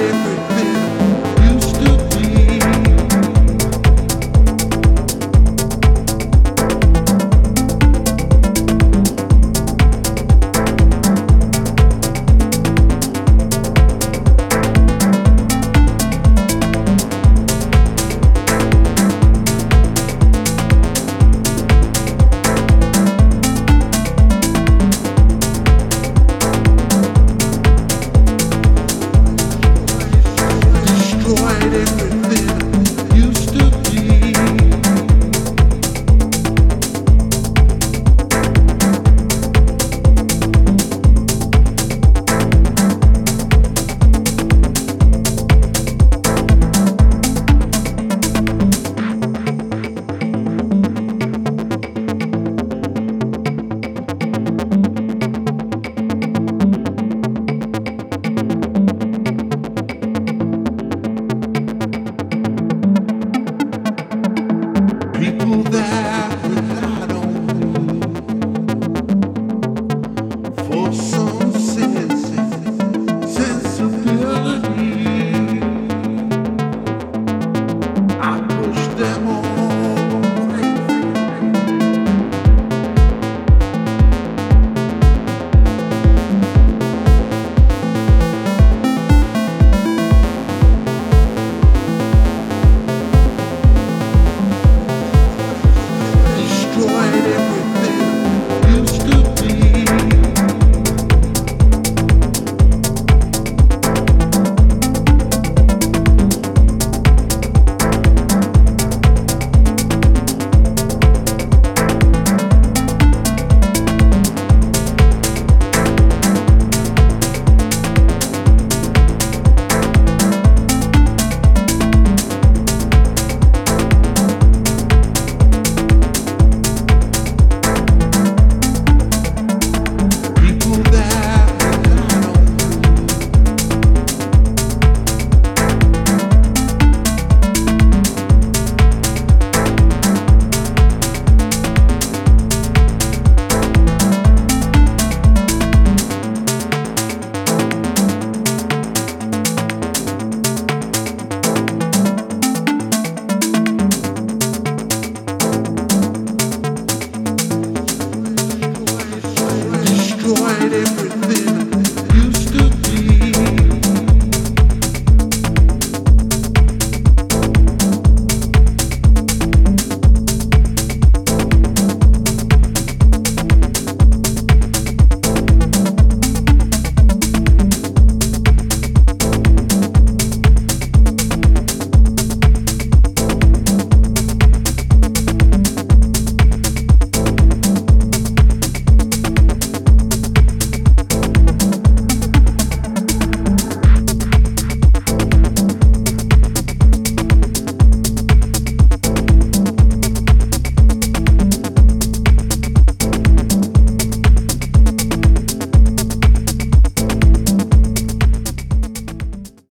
Hallelujah.